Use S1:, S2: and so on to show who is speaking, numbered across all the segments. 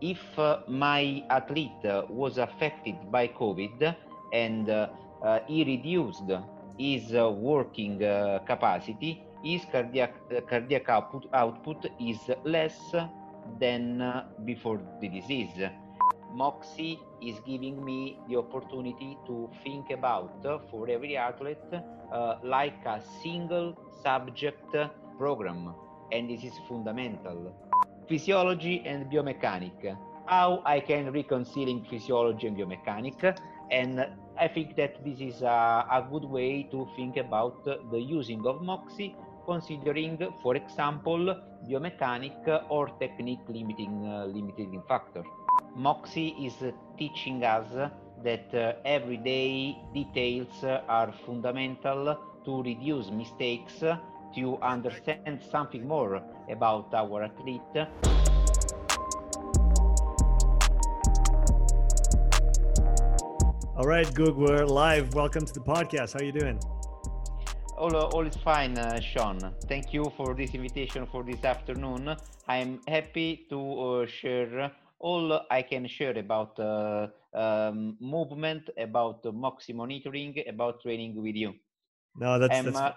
S1: if uh, my athlete was affected by COVID and uh, he reduced his uh, working capacity, his cardiac, cardiac output, output is less than before the disease. Moxy is giving me the opportunity to think about uh, for every athlete uh, like a single subject program, and this is fundamental. Physiology and biomechanic. How I can reconciling physiology and biomechanic, and I think that this is a, a good way to think about the using of Moxy considering, for example, biomechanic or technique limiting uh, limiting factor. Moxy is teaching us that uh, everyday details are fundamental to reduce mistakes, to understand something more about our athlete.
S2: All right, Goog, we're live. Welcome to the podcast. How are you doing?
S1: All, all is fine, uh, Sean. Thank you for this invitation for this afternoon. I'm happy to uh, share all I can share about uh, um, movement, about uh, Moxy monitoring, about training with you.
S2: No, that's,
S1: I'm,
S2: that's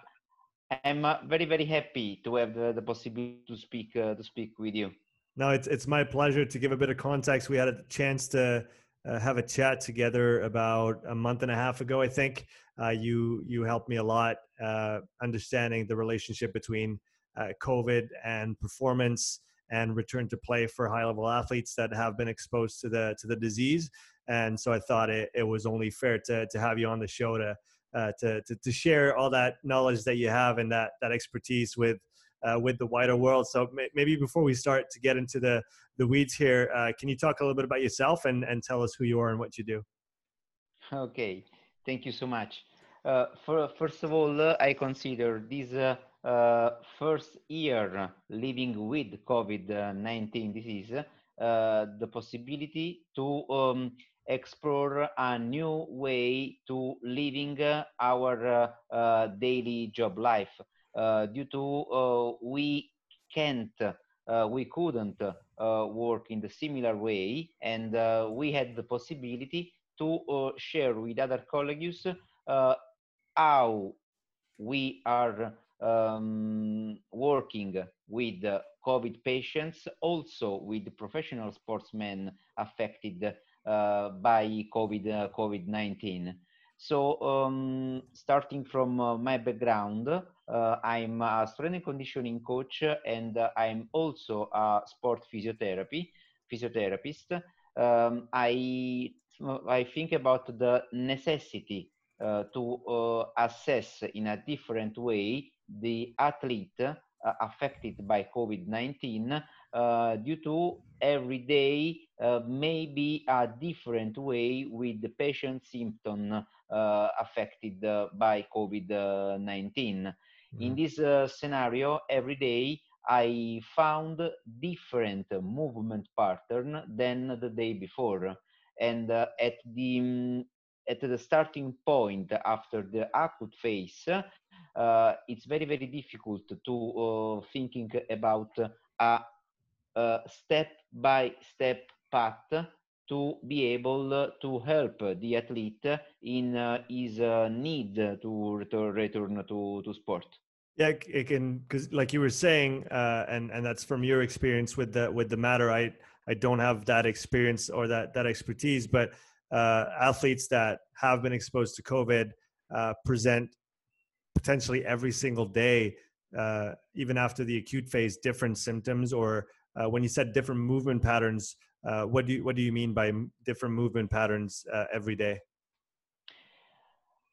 S1: I'm uh, very, very happy to have the, the possibility to speak uh, to speak with you.
S2: no, it's it's my pleasure to give a bit of context. We had a chance to uh, have a chat together about a month and a half ago. I think uh, you you helped me a lot uh, understanding the relationship between uh, COVID and performance and return to play for high level athletes that have been exposed to the to the disease. And so I thought it, it was only fair to to have you on the show to uh, to, to to share all that knowledge that you have and that that expertise with uh, with the wider world. So may, maybe before we start to get into the the weeds here, uh, can you talk a little bit about yourself and and tell us who you are and what you do?
S1: Okay, thank you so much. Uh, for, first of all, uh, I consider this uh, first year living with COVID-19 disease uh, the possibility to um, explore a new way to living uh, our uh, uh, daily job life. Due to we can't, we couldn't work in the similar way, and we had the possibility to share with other colleagues how we are um, working with COVID patients, also with professional sportsmen affected by COVID uh, COVID-19. So, um, starting from uh, my background, uh, I'm a strength and conditioning coach, and uh, I'm also a sport physiotherapy physiotherapist. Um, I I think about the necessity uh, to uh, assess in a different way the athlete uh, affected by COVID-19 uh, due to every day uh, maybe a different way with the patient symptom uh, affected uh, by COVID-19. In
S2: Mhm.
S1: this uh, scenario, every day I found different movement pattern than the day before, and at the mm, at the starting point after the acute phase, uh, it's very very difficult to uh, thinking about a, a step by step path to be able uh, to help the athlete in uh, his uh, need to return, to, to sport.
S2: Yeah, it can because like you were saying, uh, and and that's from your experience with the with the matter. I I don't have that experience or that that expertise, but uh, athletes that have been exposed to COVID uh, present potentially every single day, uh, even after the acute phase, different symptoms. Or uh, when you said different movement patterns, uh, what do you what do you mean by different movement patterns uh, every day?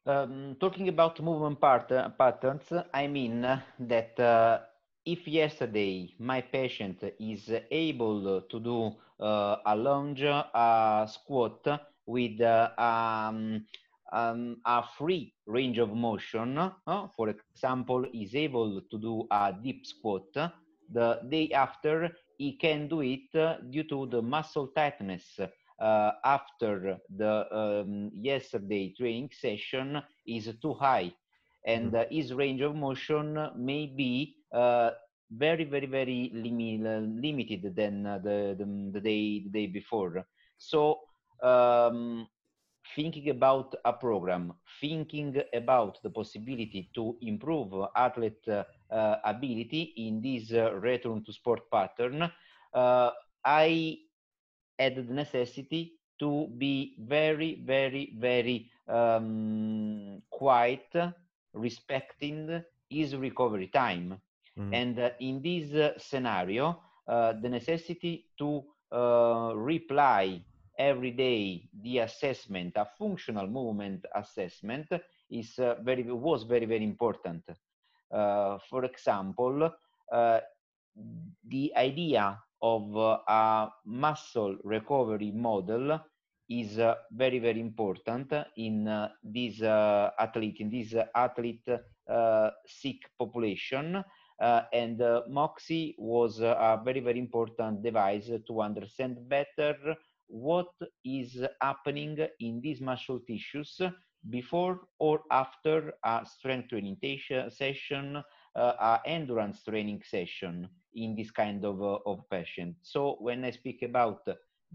S1: Um, talking about movement part, uh, patterns, I mean that uh, if yesterday my patient is able to do uh, a lunge, a squat with um, um, a free range of motion, uh, for example, is able to do a deep squat, the day after he can do it uh, due to the muscle tightness uh, after the um, yesterday training session is too high and uh, his range of motion may be uh, very, very, very limi- limited than the, the, the, day, the day before. So um, thinking about a program, thinking about the possibility to improve athlete uh, ability in this uh, return to sport pattern, uh, I had the necessity to be very, very, very um, quiet, respecting his recovery time. Mm. And uh, in this uh, scenario, uh, the necessity to reply every day the assessment, a functional movement assessment, is very was very very important. for example, the idea of uh, a muscle recovery model is uh, very very important in uh, this athlete in this athlete sick population uh, and uh, Moxy was uh, a very, very important device to understand better what is happening in these muscle tissues before or after a strength training session, uh, a endurance training session in this kind of, uh, of patient. So when I speak about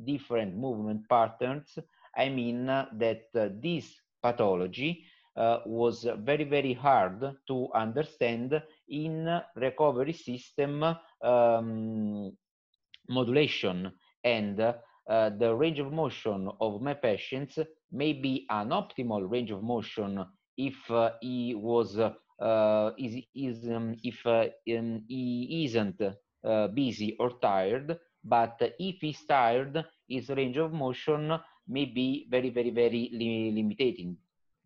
S1: different movement patterns, I mean that uh, this pathology uh, was very, very hard to understand in recovery system um, modulation and uh, the range of motion of my patients may be an optimal range of motion if uh, he was uh, is, is um, if uh, he isn't uh, busy or tired but if he's tired his range of motion may be very very very li limiting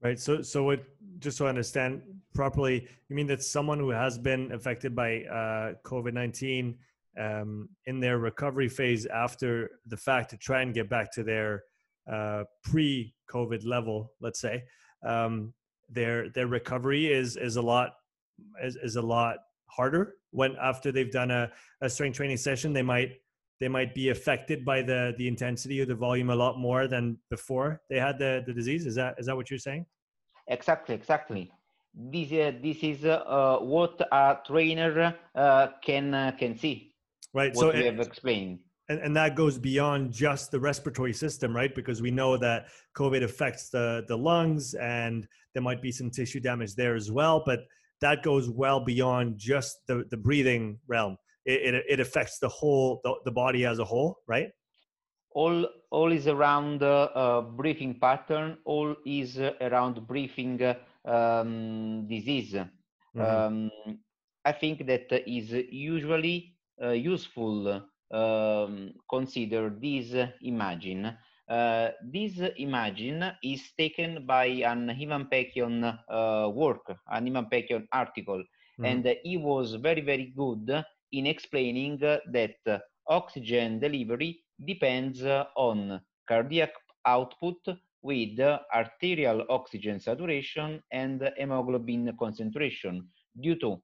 S2: Right. So, so? Just so I understand properly, you mean that someone who has been affected by uh, COVID nineteen um, in their recovery phase after the fact to try and get back to their uh, pre-COVID level, let's say, um, their their recovery is is a lot is, is a lot harder. When after they've done a, a strength training session they might they might be affected by the the intensity or the volume a lot more than before they had the, the disease. Is that is that what you're saying?
S1: Exactly exactly. This uh, this is uh, what a trainer uh, can uh, can see
S2: right
S1: what so we have explained.
S2: and, and that goes beyond just the respiratory system right? Because we know that covid affects the the lungs and there might be some tissue damage there as well but that goes well beyond just the the breathing realm. It, it, it affects the whole the, the, body as a whole right?
S1: All all is around uh, uh, breathing pattern. All is around breathing um, disease. Mm-hmm. um, i think that is usually uh, useful um, consider this imagine uh, this imagine is taken by an Ivan Pekion uh, work, an Ivan Pekion article, mm-hmm. and he was very, very good in explaining that oxygen delivery depends on cardiac output with arterial oxygen saturation and hemoglobin concentration due to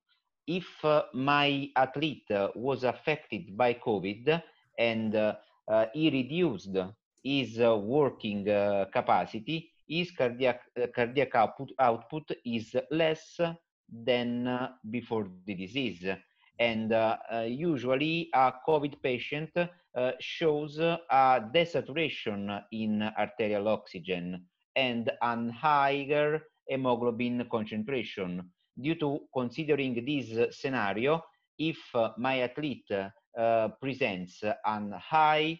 S1: if my athlete was affected by COVID and uh, he reduced his working uh, capacity, his cardiac, uh, cardiac output, output is less than before the disease and uh, uh, usually a COVID patient uh, shows a desaturation in arterial oxygen and an higher hemoglobin concentration. Due to considering this scenario, if my athlete presents an high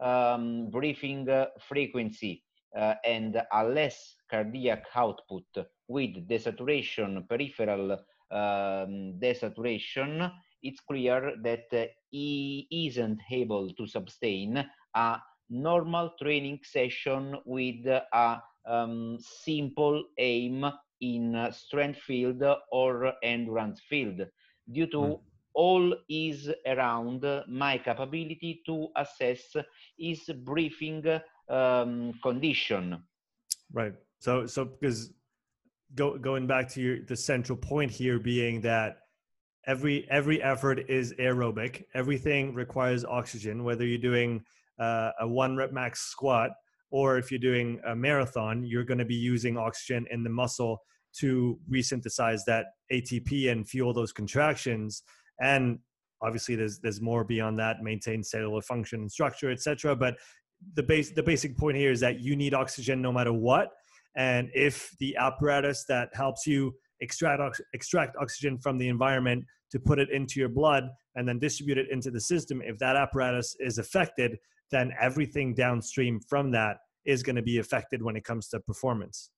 S1: um, breathing frequency uh, and a less cardiac output with desaturation peripheral um, desaturation, it's clear that uh, he isn't able to sustain a normal training session with a um, simple aim in strength field or endurance field due to mm. all is around my capability to assess his breathing um, condition.
S2: Right. So so because go, going back to your the central point here being that every every effort is aerobic. Everything requires oxygen whether you're doing uh, a one rep max squat or if you're doing a marathon you're going to be using oxygen in the muscle to resynthesize that atp and fuel those contractions. And obviously there's there's more beyond that maintain cellular function and structure etc but the base the basic point here is that you need oxygen no matter what. And if the apparatus that helps you extract extract oxygen from the environment to put it into your blood and then distribute it into the system if that apparatus is affected then everything downstream from that is going to be affected when it comes to performance.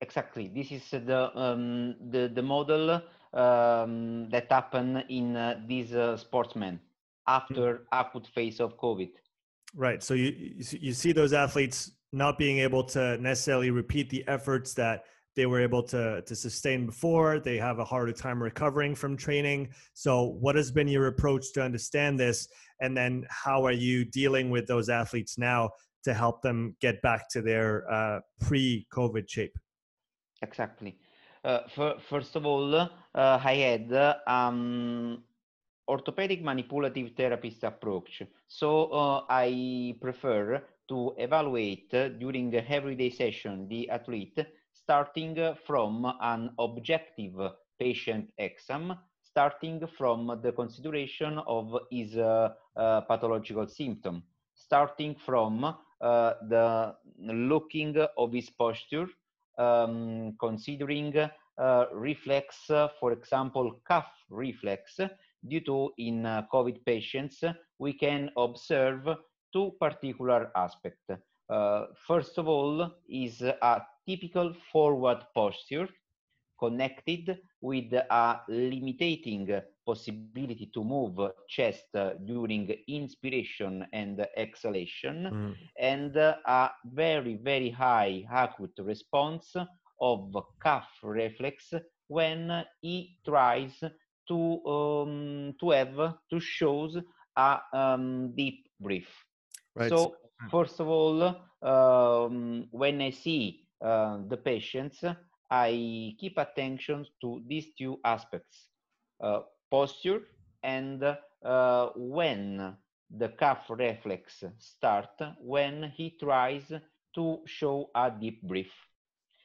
S1: Exactly. This is the um, the, the model um, that happened in uh, these uh, sportsmen after mm. acute phase of covid.
S2: Right. So you you see those athletes not being able to necessarily repeat the efforts that they were able to to sustain before. They have a harder time recovering from training. So what has been your approach to understand this? And then how are you dealing with those athletes now to help them get back to their uh, pre-covid shape.
S1: Exactly. Uh, for, first of all uh, i had um, orthopedic manipulative therapist approach. So uh, i prefer to evaluate during everyday session the athlete starting from an objective patient exam starting from the consideration of his uh, uh, pathological symptom, starting from uh, the looking of his posture, um, considering uh, reflex, for example, cough reflex, due to in uh, COVID patients, we can observe two particular aspects. Uh, first of all is a typical forward posture connected with a limiting possibility to move chest during inspiration and exhalation mm. and a very very high acute response of cough reflex when he tries to um, to have to shows a um, deep breath right. so first of all um, when i see uh, the patients I keep attention to these two aspects, uh, posture and uh, when the cough reflex start when he tries to show a deep breath.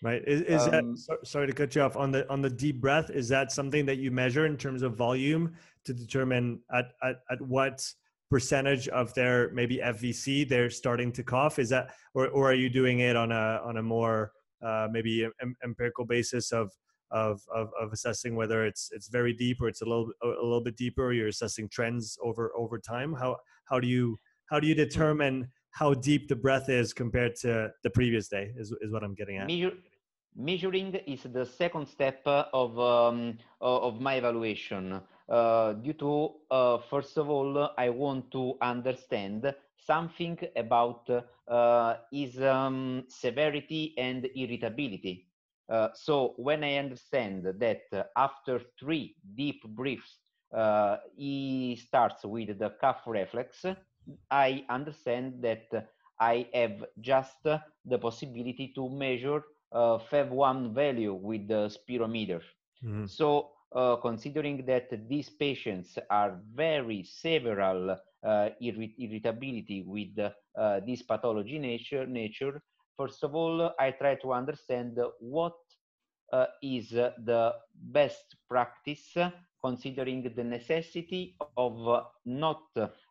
S2: Right. Is, is um, that so, sorry to cut you off on the on the deep breath? Is that something that you measure in terms of volume to determine at at, at what percentage of their maybe FVC they're starting to cough? Is that or or are you doing it on a on a more uh, maybe em- empirical basis of, of, of of assessing whether it's it's very deep or it's a little a little bit deeper. You're assessing trends over over time. How how do you how do you determine how deep the breath is compared to the previous day? Is is what I'm getting at.
S1: Measure, measuring is the second step of um, of my evaluation. Uh, due to uh, first of all, I want to understand something about uh, is um, severity and irritability. Uh, so when I understand that uh, after three deep breaths, uh, he starts with the cough reflex, I understand that I have just the possibility to measure uh, FEV1 value with the spirometer. Mm-hmm. So uh, considering that these patients are very several uh, irrit irritability with uh, this pathology nature, nature, first of all, I try to understand what uh, is the best practice considering the necessity of not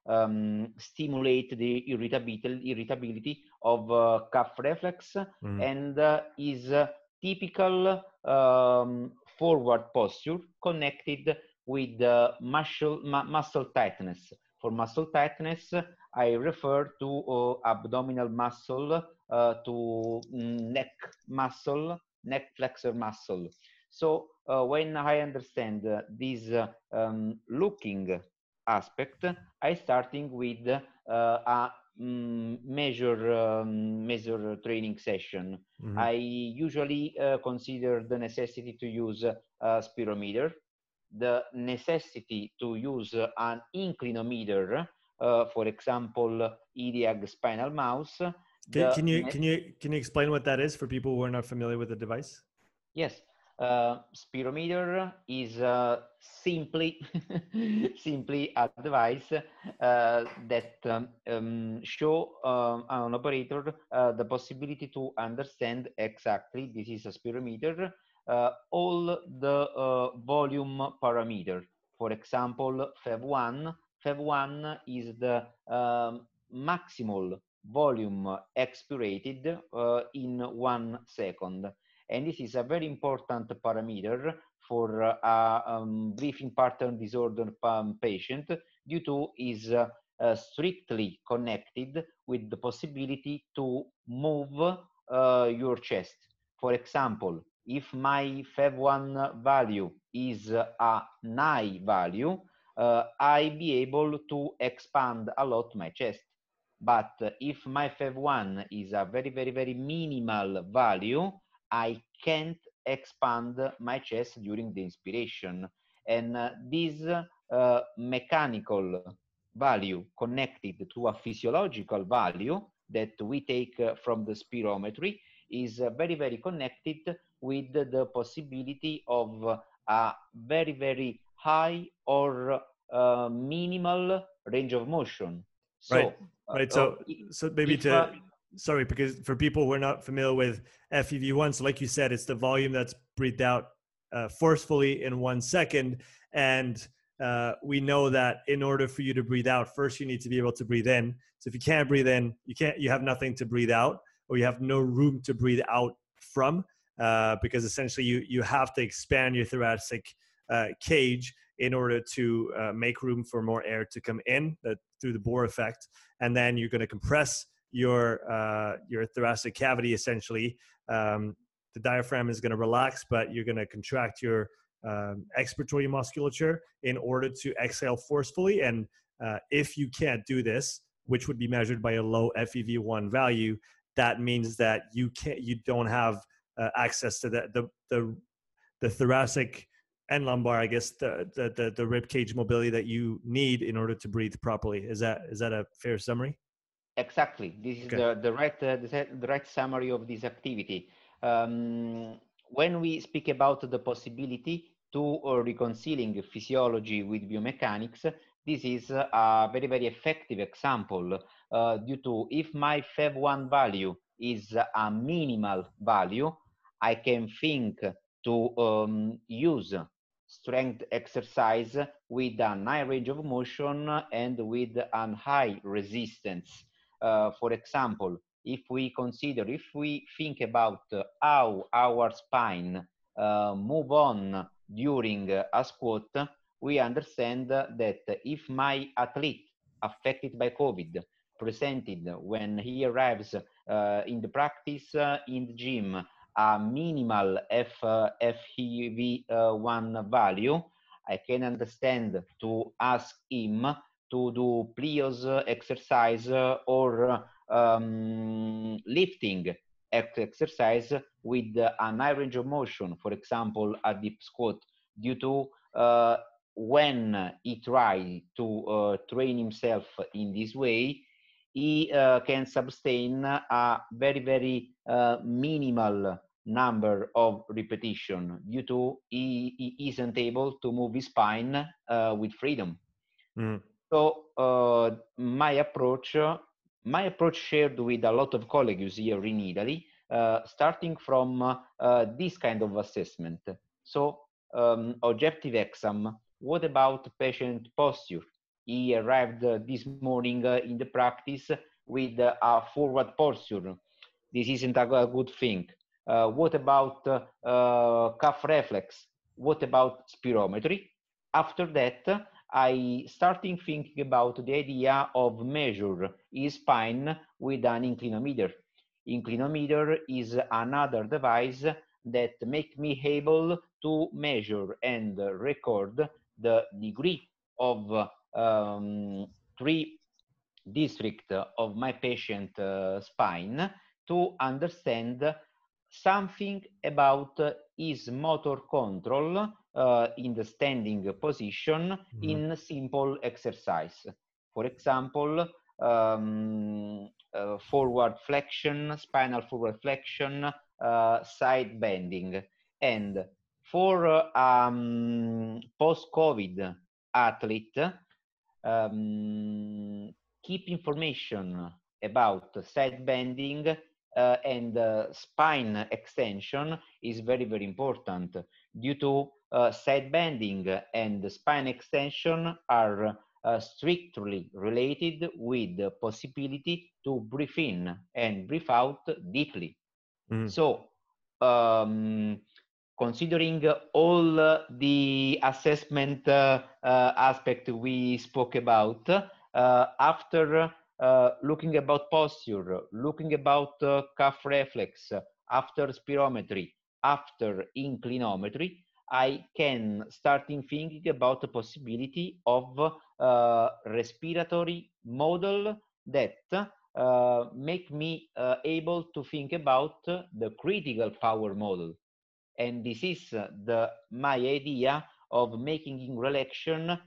S1: um, stimulate the irritability, irritability of uh, cough reflex mm. and uh, is typical um, forward posture connected with the muscle, muscle tightness. For muscle tightness, I refer to uh, abdominal muscle, uh, to neck muscle, neck flexor muscle. So uh, when I understand this um, looking aspect, I starting with a um, measure um, measure training session. Mm-hmm. I usually uh, consider the necessity to use a spirometer the necessity to use an inclinometer, uh, for example, IDIAG spinal mouse.
S2: Can, can you can you can you explain what that is for people who are not familiar with the device?
S1: Yes, uh, spirometer is uh, simply simply a device uh, that um, um, show um, an operator uh, the possibility to understand exactly this is a spirometer uh, all the uh, volume parameter. for example, FEV1. FEV1 is the um, maximal volume expirated uh, in one second. And this is a very important parameter for uh, a um, breathing pattern disorder patient due to is uh, uh, strictly connected with the possibility to move uh, your chest. For example, if my FEV1 value is a high value, uh, I be able to expand a lot my chest. But if my FEV1 is a very, very, very minimal value, I can't expand my chest during the inspiration. And uh, this uh, mechanical value connected to a physiological value that we take uh, from the spirometry is uh, very, very connected with the possibility of a very, very high or uh, minimal range of motion.
S2: So, right. Right. So, so maybe if, to sorry, because for people who are not familiar with FEV1, so like you said, it's the volume that's breathed out uh, forcefully in one second. And uh, we know that in order for you to breathe out, first you need to be able to breathe in. So if you can't breathe in, you can't, you have nothing to breathe out, or you have no room to breathe out from, uh, because essentially you you have to expand your thoracic uh, cage in order to uh, make room for more air to come in that, through the Bohr effect, and then you're going to compress your uh, your thoracic cavity essentially. Um, the diaphragm is going to relax, but you're going to contract your um, expiratory musculature in order to exhale forcefully. And uh, if you can't do this, which would be measured by a low FEV1 value, that means that you can't, you don't have uh, access to the, the, the, the thoracic and lumbar, I guess, the, the, the, the rib cage mobility that you need in order to breathe properly. Is that, is that a fair summary?
S1: Exactly. This is okay. the, the, right, uh, the, the, right summary of this activity. Um, when we speak about the possibility to uh, reconciling physiology with biomechanics, this is a very, very effective example uh, due to if my FEV1 value is a minimal value, I can think to um, use strength exercise with a high range of motion and with a high resistance. Uh, for example, if we consider, if we think about how our spine uh, move on during a squat, we understand that if my athlete affected by COVID presented when he arrives uh, in the practice uh, in the gym a minimal F, uh, FEV1 value, I can understand to ask him to do plyos exercise or um, lifting exercise with an high range of motion, for example, a deep squat, due to uh, when he tries to uh, train himself in this way, he uh, can sustain a very, very uh, minimal number of repetition due to he, he, isn't able to move his spine uh, with freedom. Mm. So uh, my approach, my approach shared with a lot of colleagues here in Italy, uh, starting from uh, this kind of assessment. So um, objective exam, what about patient posture? He arrived this morning in the practice with a forward posture. This isn't a good thing. Uh, what about uh, cough reflex? What about spirometry? After that, I started thinking about the idea of measure his spine with an inclinometer. Inclinometer is another device that make me able to measure and record the degree of um, three district of my patient uh, spine to understand something about his motor control uh, in the standing position mm in simple exercise. For example, um, uh, forward flexion, spinal forward flexion, uh, side bending. And for um, post-COVID athlete, um, keep information about side bending uh, and uh, spine extension is very, very important due to uh, side bending and spine extension are uh, strictly related with the possibility to breathe in and breathe out deeply. Mm. So, um, considering all the assessment uh, aspect we spoke about, uh, after uh, looking about posture, looking about cough reflex, after spirometry, after inclinometry, I can start in thinking about the possibility of uh, respiratory model that uh, make me uh, able to think about the critical power model. And this is the my idea of making in relation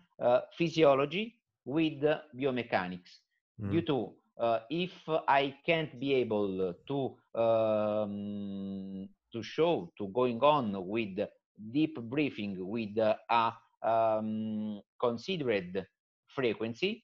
S1: physiology with biomechanics. Mm. Due to uh, if I can't be able to um, to show to going on with deep breathing with a um, considered frequency,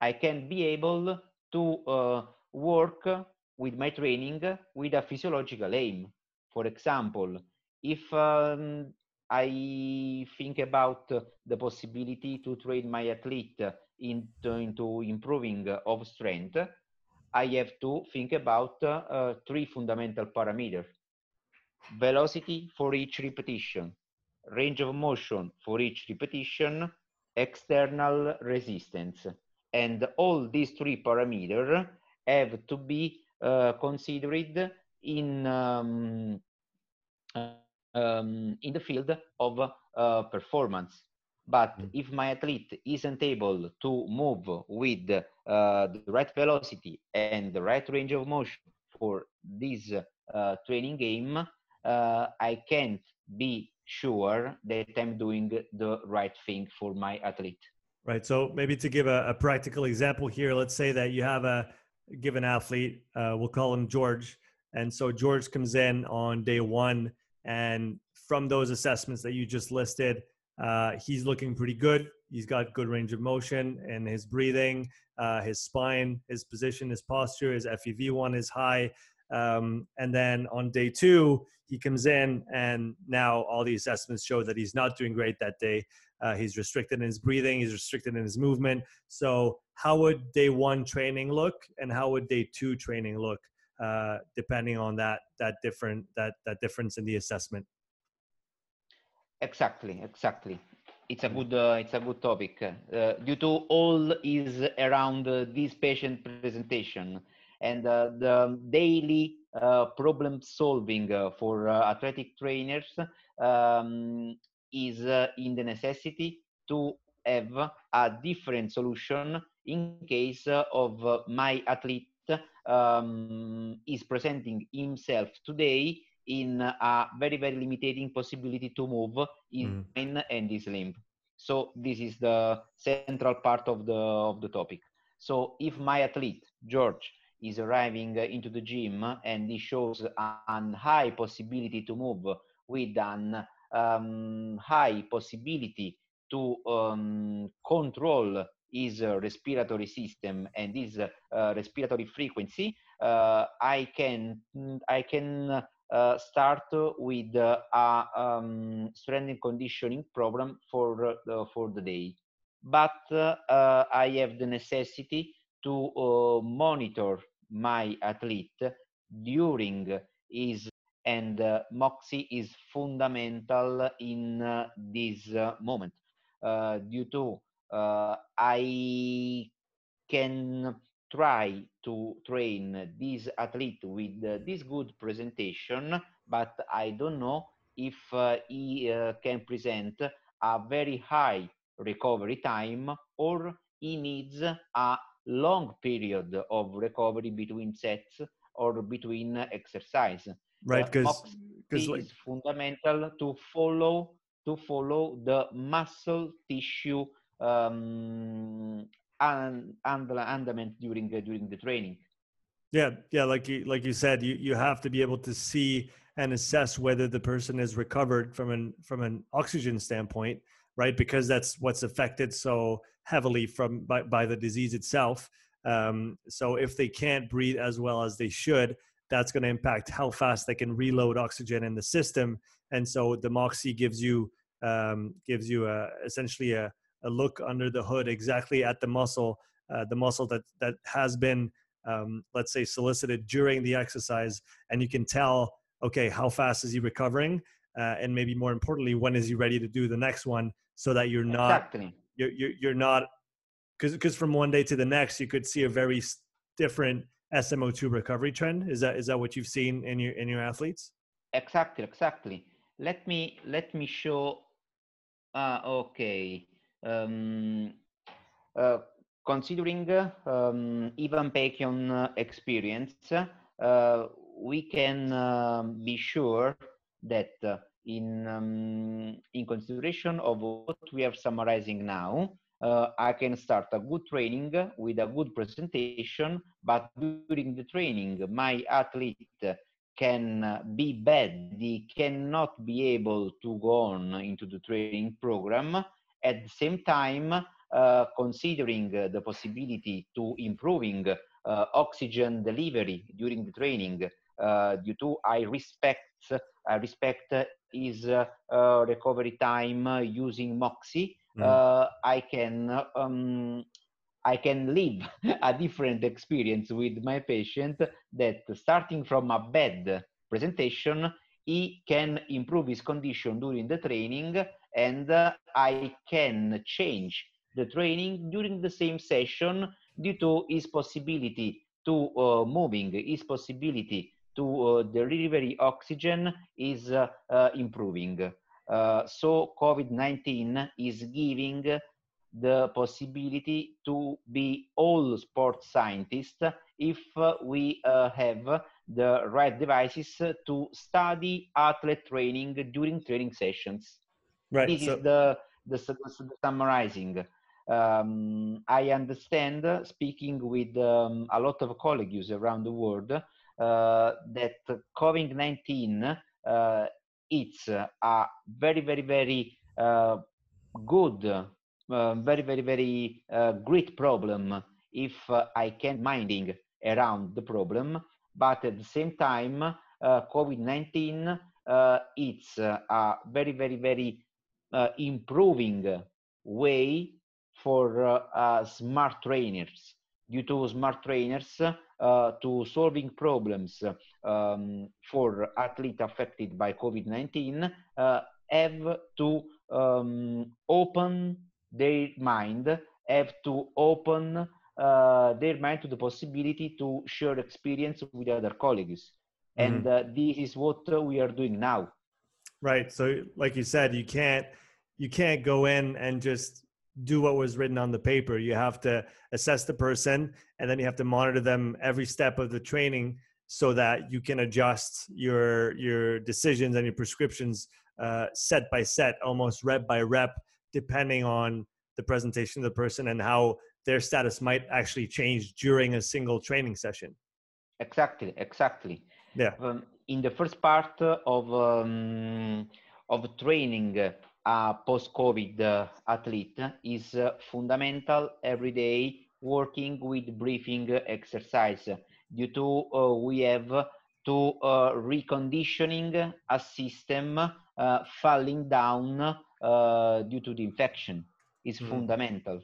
S1: I can be able to uh, work with my training with a physiological aim. For example, if um, I think about the possibility to train my athlete into, into improving of strength, I have to think about uh, three fundamental parameters. Velocity for each repetition, range of motion for each repetition, external resistance. And all these three parameters have to be uh, considered in, um, um, in the field of uh, performance. But mm. if my athlete isn't able to move with uh, the right velocity and the right range of motion for this uh, training game, uh, I can't be sure that I'm doing the right thing for my athlete.
S2: Right. So maybe to give a, a practical example here, let's say that you have a given athlete, uh, we'll call him George. And so George comes in on day one, and from those assessments that you just listed, uh, he's looking pretty good. He's got good range of motion and his breathing, uh, his spine, his position, his posture, his FEV1 is high. Um, and then on day two, he comes in, and now all the assessments show that he's not doing great that day. Uh, he's restricted in his breathing, he's restricted in his movement. So, how would day one training look, and how would day two training look, uh, depending on that that different that that difference in the assessment?
S1: Exactly, exactly. It's a good uh, it's a good topic uh, due to all is around uh, this patient presentation and uh, the daily uh, problem solving uh, for athletic trainers um, is in the necessity to have a different solution in case of my athlete um, is presenting himself today in a very very limiting possibility to move in mm. and his limb so this is the central part of the of the topic so if my athlete george is arriving into the gym and he shows an high possibility to move with an um, high possibility to um, control uh, respiratory system and uh, respiratory frequency, uh, I can I can uh, start with a um, strength and conditioning program for for the day. But uh, I have the necessity to uh, monitor my athlete during his and uh, Moxy is fundamental in uh, this uh, moment uh, due to uh, Uh, I can try to train this athlete with uh, this good presentation but I don't know if uh, he uh, can present a very high recovery time or he needs a long period of recovery between sets or between exercise.
S2: Right, because
S1: because like... is fundamental to follow to follow the muscle tissue um, and andament during during the training.
S2: Yeah, yeah, like you like you said, you you have to be able to see and assess whether the person is recovered from an from an oxygen standpoint right? Because that's what's affected so heavily from by, by the disease itself. Um, so if they can't breathe as well as they should, that's going to impact how fast they can reload oxygen in the system. And so the Moxy gives you um, gives you a, essentially a, a look under the hood exactly at the muscle, uh, the muscle that that has been, um, let's say, solicited during the exercise, and you can tell, okay, how fast is he recovering, uh, and maybe more importantly, when is he ready to do the next one, so that you're not
S1: exactly.
S2: you're you're, you're not because because from one day to the next, you could see a very different SMO2 recovery trend. Is that is that what you've seen in your in your athletes?
S1: Exactly, exactly. Let me let me show. Uh, okay. Um, uh, considering um, Ivan Pekion experience, uh, we can um, be sure that uh, in um, in consideration of what we are summarizing now, uh, I can start a good training with a good presentation, but during the training, my athlete can be bad, they cannot be able to go on into the training program. At the same time, uh, considering the possibility to improving uh, oxygen delivery during the training uh, due to I respect, respect is uh, recovery time using Moxy, mm. Uh, I can um, I can live a different experience with my patient that starting from a bad presentation, he can improve his condition during the training and uh, I can change the training during the same session due to his possibility to uh, moving, his possibility to uh, delivery oxygen is uh, uh, improving. Uh, so COVID-19 is giving the possibility to be all sports scientists if uh, we have the right devices to study athlete training during training sessions.
S2: Right.
S1: This so- is the, the, the summarizing. Um, I understand, speaking with um, a lot of colleagues around the world, uh, that COVID-19 uh, it's a very, very, very uh, good uh, very, very, very uh, great problem if uh, I can minding around the problem. But at the same time, uh, COVID-19, uh, it's a very, very, very improving way for smart trainers. Due to smart trainers uh, to solving problems um, for athletes affected by COVID-19 uh, have to um, open their mind have to open uh, their mind to the possibility to share experience with other colleagues. Mm-hmm. and uh, this is what uh, we are doing now.
S2: Right. So like you said you can't you can't go in and just do what was written on the paper you have to assess the person and then you have to monitor them every step of the training so that you can adjust your your decisions and your prescriptions uh, set by set almost rep by rep depending on the presentation of the person and how their status might actually change during a single training session.
S1: Exactly, exactly.
S2: Yeah.
S1: Um, in the first part of um, of training a post-COVID uh, athlete is uh, fundamental every day working with breathing exercise due to uh, we have to uh, reconditioning a system uh, falling down uh, due to the infection is mm. fundamental.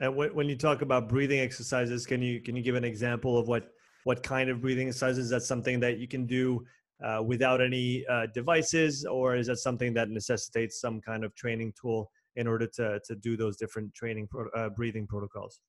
S2: And when you talk about breathing exercises, can you can you give an example of what what kind of breathing exercises? Is that something that you can do uh, without any uh, devices, or is that something that necessitates some kind of training tool in order to to do those different training pro- uh, breathing protocols?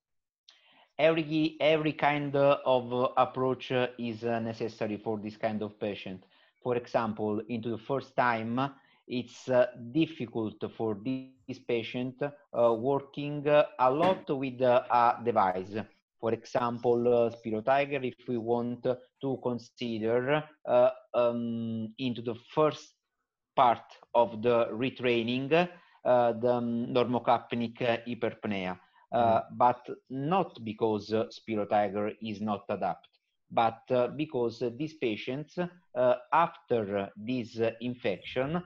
S1: Every every kind of approach is necessary for this kind of patient. For example, into the first time it's uh, difficult for this patient uh, working a lot with a device. For example, uh, SpiroTiger, if we want to consider uh, um, into the first part of the retraining, uh, the um, normocapnic hyperpnea, mm. but not because SpiroTiger is not adapted but uh, because uh, these patients, uh, after this infection,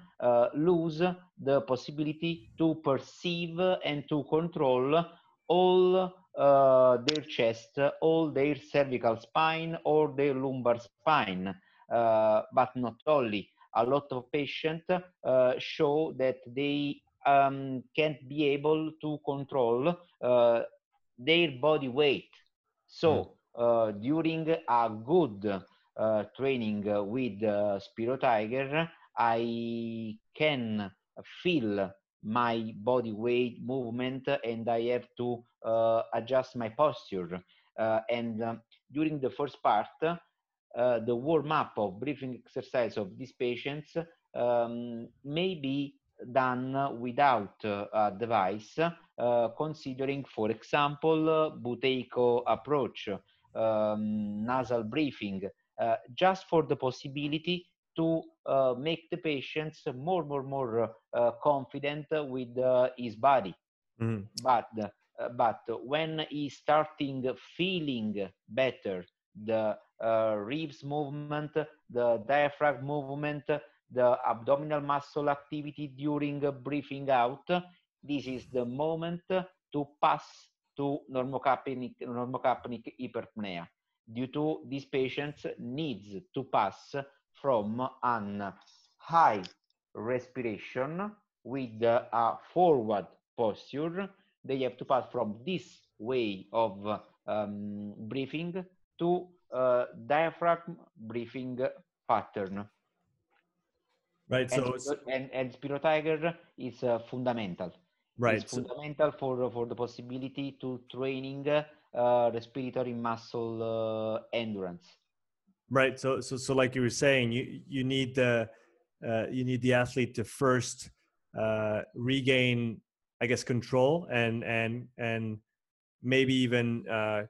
S1: lose the possibility to perceive and to control all uh, their chest, all their cervical spine or their lumbar spine, uh, but not only. a lot of patients uh, show that they um, can't be able to control uh, their body weight. So mm. during a good training with SpiroTiger, I can feel my body weight movement and I have to uh, adjust my posture. Uh, and um, during the first part, uh, the warm up of breathing exercise of these patients um, may be done without uh, a device, uh, considering, for example, Buteyko approach, um, nasal breathing, uh, just for the possibility to uh, make the patients more, more, more uh, confident with uh, his body. Mm. But, uh, but when he's starting feeling better, the ribs movement, the diaphragm movement, the abdominal muscle activity during breathing out, this is the moment to pass to normocapnic, normocapnic hyperpnea. Due to these patients needs to pass from an high respiration with a forward posture. They have to pass from this way of um, breathing to uh, diaphragm breathing pattern.
S2: Right.
S1: And, so and, and SpiroTiger is uh, fundamental.
S2: Right.
S1: It's fundamental for for the possibility to training uh, respiratory muscle uh, endurance.
S2: Right. So so so like you were saying, you you need the uh, you need the athlete to first uh, regain, I guess, control and and and maybe even uh,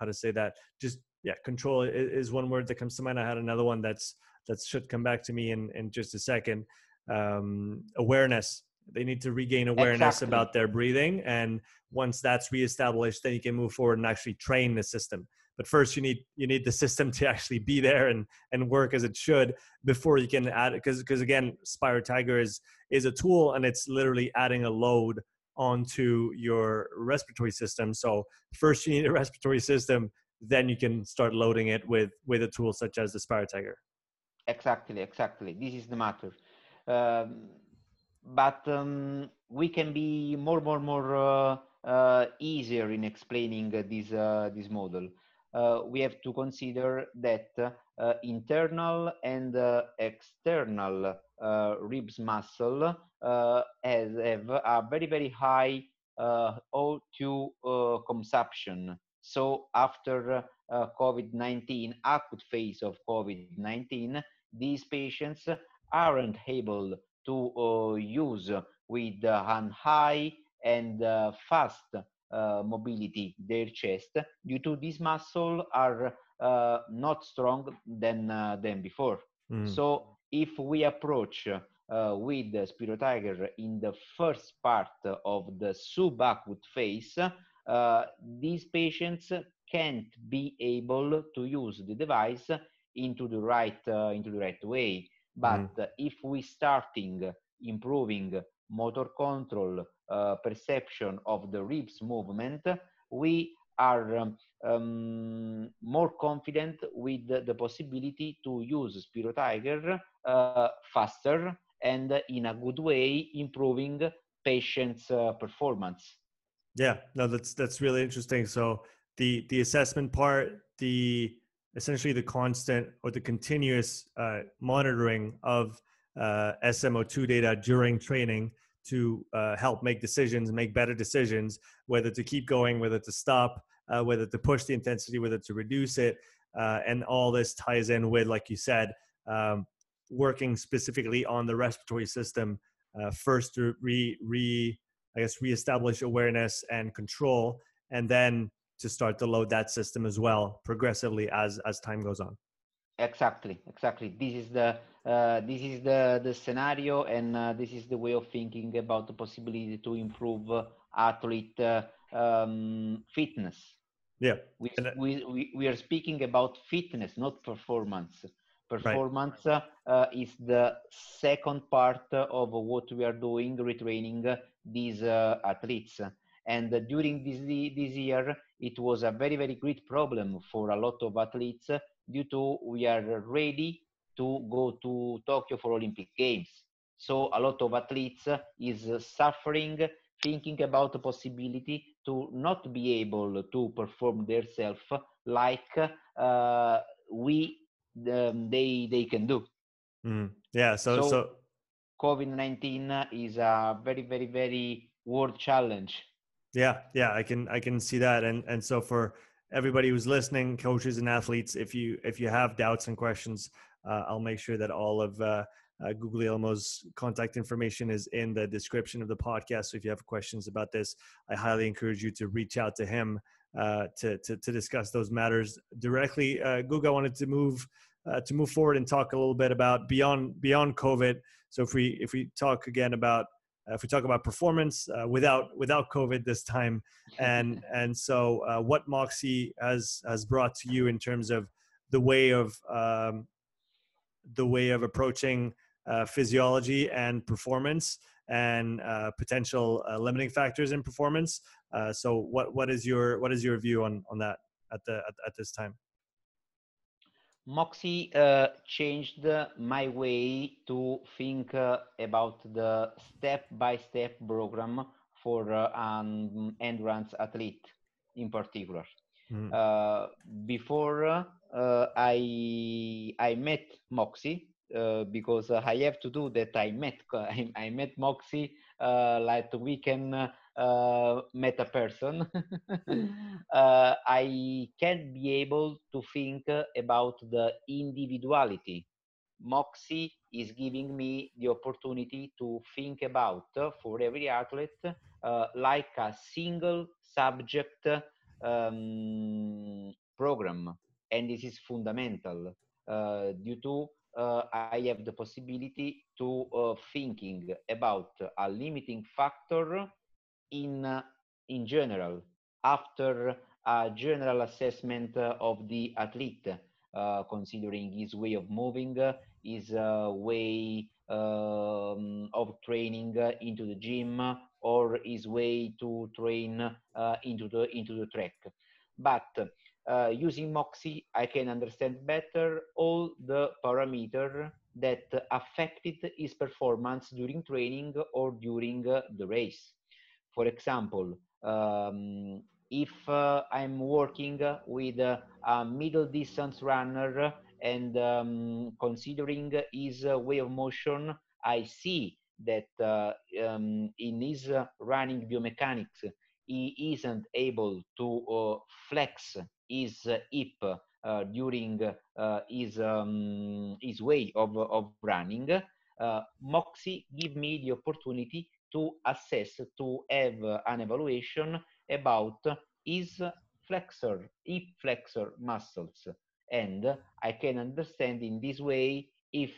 S2: how to say that. Just yeah, control is, one word that comes to mind. I had another one that's that should come back to me in in just a second. Um, awareness. They need to regain awareness exactly. about their breathing, and once that's reestablished, then you can move forward and actually train the system but first you need you need the system to actually be there and and work as it should before you can add because because again SpiroTiger is is a tool and it's literally adding a load onto your respiratory system. So first you need a respiratory system then you can start loading it with with a tool such as the SpiroTiger.
S1: Exactly exactly. This is the matter. Um, but um, we can be more more more uh, uh, easier in explaining uh, this uh, this model. Uh, we have to consider that uh, internal and external ribs muscle has have a very very high O2 consumption. So after COVID-19, acute phase of COVID-19, these patients aren't able to uh, use with uh, an high and uh, fast uh, mobility their chest due to this muscle are uh, not strong than uh, than before mm. so if we approach uh, with the SpiroTiger in the first part of the subacute phase, uh, these patients can't be able to use the device into the right uh, into the right way. But mm. if we starting improving motor control, uh, perception of the ribs movement, we are um, um, more confident with the, the, possibility to use SpiroTiger uh, faster and in a good way, improving patients' uh, performance.
S2: Yeah, no, that's that's really interesting. So the the assessment part, the essentially the constant or the continuous uh, monitoring of uh, SMO2 data during training to uh, help make decisions, make better decisions, whether to keep going, whether to stop, uh, whether to push the intensity, whether to reduce it. Uh, and all this ties in with, like you said, um, working specifically on the respiratory system uh, first to re, re, I guess, reestablish awareness and control, and then to start to load that system as well progressively as as time goes on.
S1: Exactly, exactly. This is the uh, this is the, the scenario and uh, this is the way of thinking about the possibility to improve uh, athlete uh, um, fitness.
S2: Yeah.
S1: We, we, we, we, are speaking about fitness, not performance. Performance right. Uh, is the second part of what we are doing, retraining these athletes. And during this, this year, it was a very, very great problem for a lot of athletes due to we are ready to go to Tokyo for Olympic Games. So a lot of athletes is suffering, thinking about the possibility to not be able to perform themselves like uh, we um, they they can do.
S2: Mm. Yeah. So so, so
S1: COVID nineteen is a very very very world challenge.
S2: Yeah, yeah, I can I can see that, and and so for everybody who's listening, coaches and athletes, if you if you have doubts and questions, uh, I'll make sure that all of uh, uh, Guglielmo's contact information is in the description of the podcast. So if you have questions about this, I highly encourage you to reach out to him uh, to, to, to discuss those matters directly. Uh, Guga wanted to move uh, to move forward and talk a little bit about beyond beyond COVID. So if we if we talk again about uh, if we talk about performance uh, without without COVID this time, and and so uh, what Moxy has has brought to you in terms of the way of um, the way of approaching uh, physiology and performance and uh, potential uh, limiting factors in performance. So what what is your what is your view on on that at the at, at this time?
S1: Moxy uh, changed my way to think uh, about the step-by-step program for uh, an endurance athlete in particular. Mm. before uh, I I met Moxy uh, because I have to do that. I met I, I met Moxy like we can uh, meta person, uh, I can't be able to think about the individuality. Moxy is giving me the opportunity to think about uh, for every athlete uh, like a single subject um, program, and this is fundamental uh, due to uh, I have the possibility to uh, thinking about a limiting factor in, uh, in general after a general assessment of the athlete, uh, considering his way of moving, his uh, way um, of training into the gym, or his way to train uh, into the into the track. But uh, using Moxy, I can understand better all the parameters that affected his performance during training or during the race. For example, um, if uh, I'm working with a middle distance runner and um, considering his way of motion, I see that uh, um, in his running biomechanics, he isn't able to uh, flex his hip uh, during uh, his um, his way of of running. Uh, Moxy give me the opportunity to assess, to have an evaluation about his flexor, hip flexor muscles. And I can understand in this way if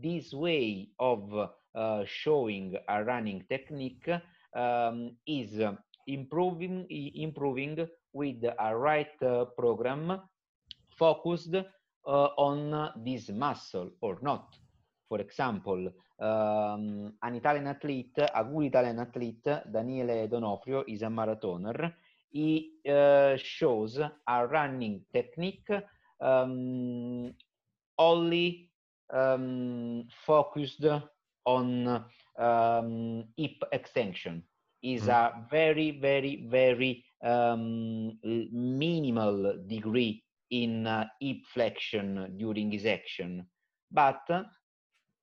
S1: this way of uh, showing a running technique um, is improving, improving with a right uh, program focused uh, on this muscle or not. For example, um, an Italian athlete, a good Italian athlete, Daniele D'Onofrio, is a marathoner. He uh, shows a running technique um, only um, focused on um, hip extension. Is mm. a very, very, very um, minimal degree in uh, hip flexion during his action. But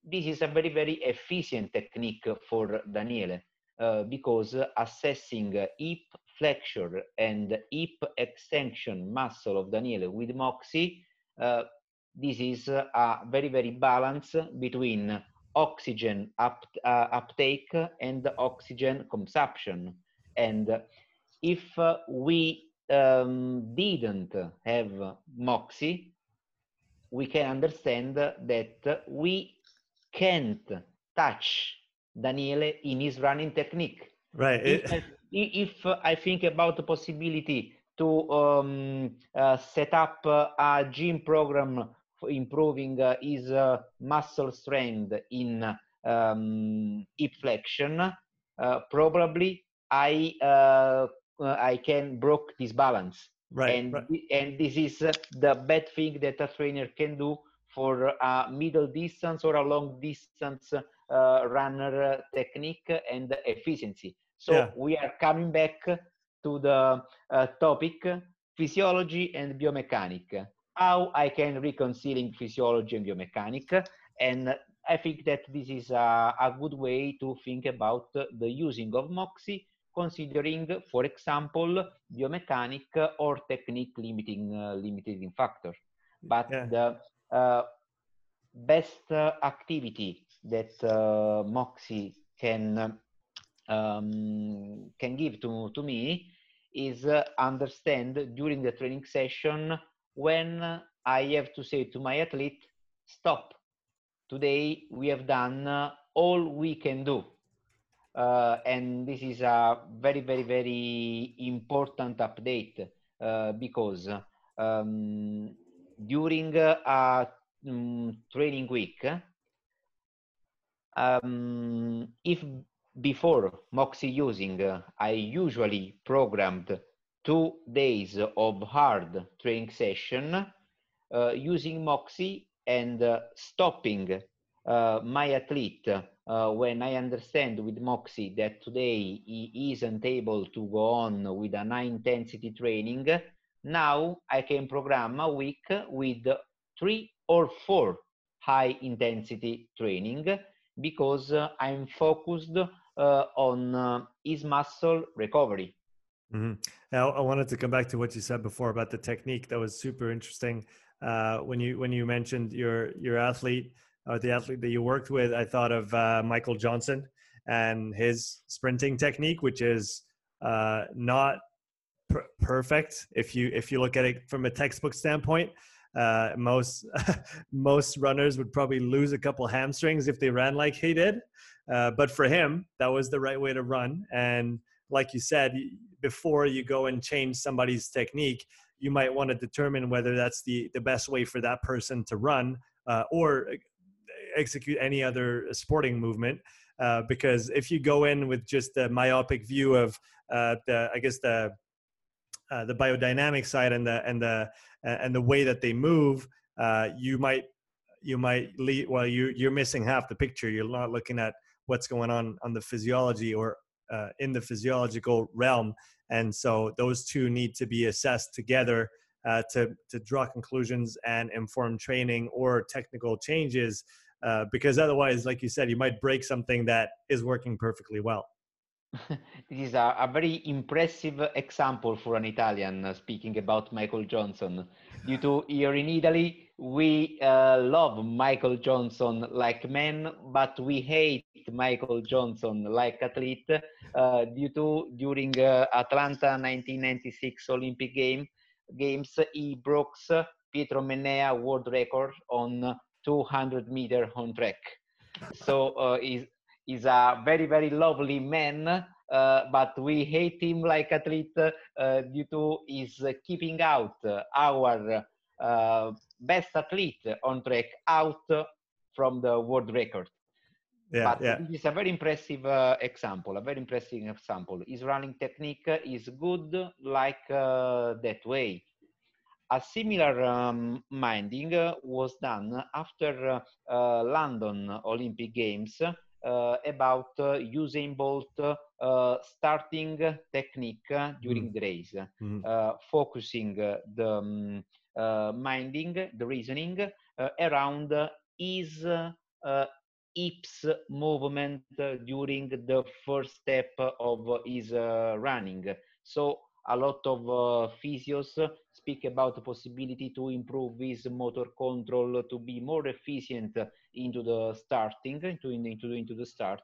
S1: this is a very, very efficient technique for Daniele uh, because assessing hip flexure and hip extension muscle of Daniele with Moxy, uh, this is a very, very balance between oxygen up, uh, uptake and oxygen consumption. And if we um, didn't have Moxy, we can understand that we can't touch Daniele in his running technique.
S2: Right.
S1: If, if I think about the possibility to um, uh, set up uh, a gym program for improving uh, his uh, muscle strength in um, hip flexion, uh, probably I uh, I can broke this balance.
S2: Right.
S1: And
S2: right.
S1: and this is the bad thing that a trainer can do for a middle distance or a long distance uh, runner technique and efficiency. So yeah. we are coming back to the uh, topic physiology and biomechanic. How I can reconciling physiology and biomechanic, and I think that this is a, a good way to think about the using of Moxy considering, for example, biomechanic or technique limiting uh, limiting factor. But yeah. the best uh, activity that uh, Moxy can um, can give to, to me is uh, understand during the training session when I have to say to my athlete, stop. Today we have done all we can do uh, and this is a very very very important update uh, because um, during a um, training week um, if before Moxy using uh, i usually programmed two days of hard training session uh, using Moxy and uh, stopping uh, my athlete uh, when I understand with Moxy that today he isn't able to go on with a high intensity training, now I can program a week with three or four high intensity training because uh, I'm focused uh, on uh, his muscle recovery.
S2: Mm-hmm. Now, I wanted to come back to what you said before about the technique. That was super interesting. Uh, when you when you mentioned your your athlete or the athlete that you worked with, I thought of uh, Michael Johnson and his sprinting technique, which is uh, not per- perfect if you if you look at it from a textbook standpoint. Uh, most most runners would probably lose a couple hamstrings if they ran like he did, uh, but for him, that was the right way to run. And like you said, before you go and change somebody's technique, you might want to determine whether that's the the best way for that person to run, uh, or execute any other sporting movement. Uh, because if you go in with just a myopic view of uh, the, I guess the uh, the biodynamic side and the and the and the way that they move, uh, you might you might lead. Well, you you're missing half the picture. You're not looking at what's going on on the physiology or uh, in the physiological realm, and so those two need to be assessed together. Uh, to to draw conclusions and inform training or technical changes uh, because otherwise, like you said, you might break something that is working perfectly well.
S1: this is a, a, very impressive example for an Italian uh, speaking about Michael Johnson. Due to here in Italy, we uh, love Michael Johnson like man, but we hate Michael Johnson like athlete uh, due to during uh, Atlanta 1996 Olympic game games he broke Pietro Mennea world record on 200 meter on track. So uh, he's a very, very lovely man, uh, but we hate him like athlete uh, due to his keeping out our uh, best athlete on track out from the world record. Yeah, but yeah. this is a very impressive uh, example, a very impressive example. His running technique is good like uh, that way. A similar um, minding uh, was done after uh, uh, London Olympic Games about uh, Usain Bolt uh, starting technique during mm. the race, mm. focusing the um, minding, the reasoning around his hips movement during the first step of his running. So a lot of uh, physios speak about the possibility to improve his motor control to be more efficient into the starting, into, into, into the start.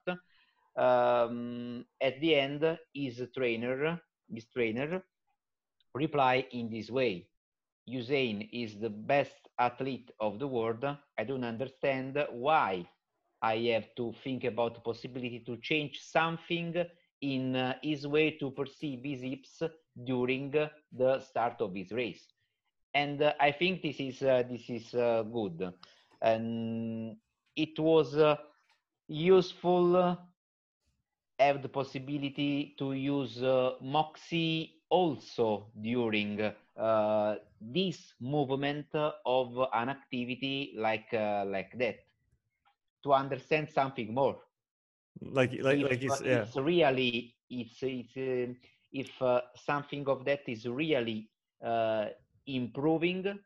S1: Um, at the end, his trainer, his trainer reply in this way. Usain is the best athlete of the world. I don't understand why I have to think about the possibility to change something in uh, his way to perceive his hips during the start of his race. And uh, I think this is uh, this is uh, good, and it was uh, useful have the possibility to use uh, Moxy also during uh, this movement of an activity like uh, like that. To understand something more.
S2: Like like
S1: if,
S2: like
S1: uh,
S2: yeah.
S1: it's really it's it's uh, if uh, something of that is really uh, improving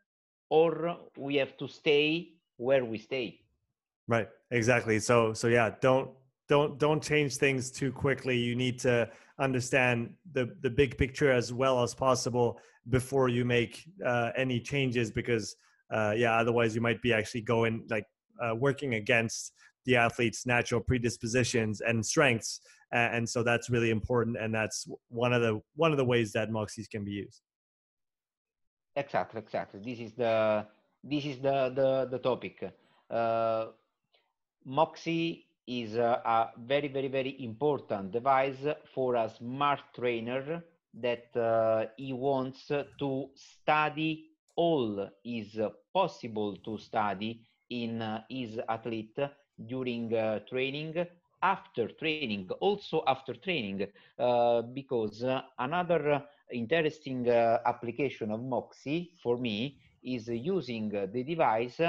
S1: or we have to stay where we stay.
S2: Right. Exactly. So so yeah don't don't don't change things too quickly. You need to understand the the big picture as well as possible before you make uh, any changes because uh, yeah otherwise you might be actually going like uh, working against the athlete's natural predispositions and strengths and, so that's really important and that's one of the one of the ways that Moxys can be used.
S1: Exactly exactly. This is the this is the the, the topic. Uh, Moxy is a, a, very very very important device for a smart trainer that uh, he wants to study all is possible to study in uh, his athlete during uh, training after training also after training uh, because uh, another interesting uh, application of Moxy for me is using the device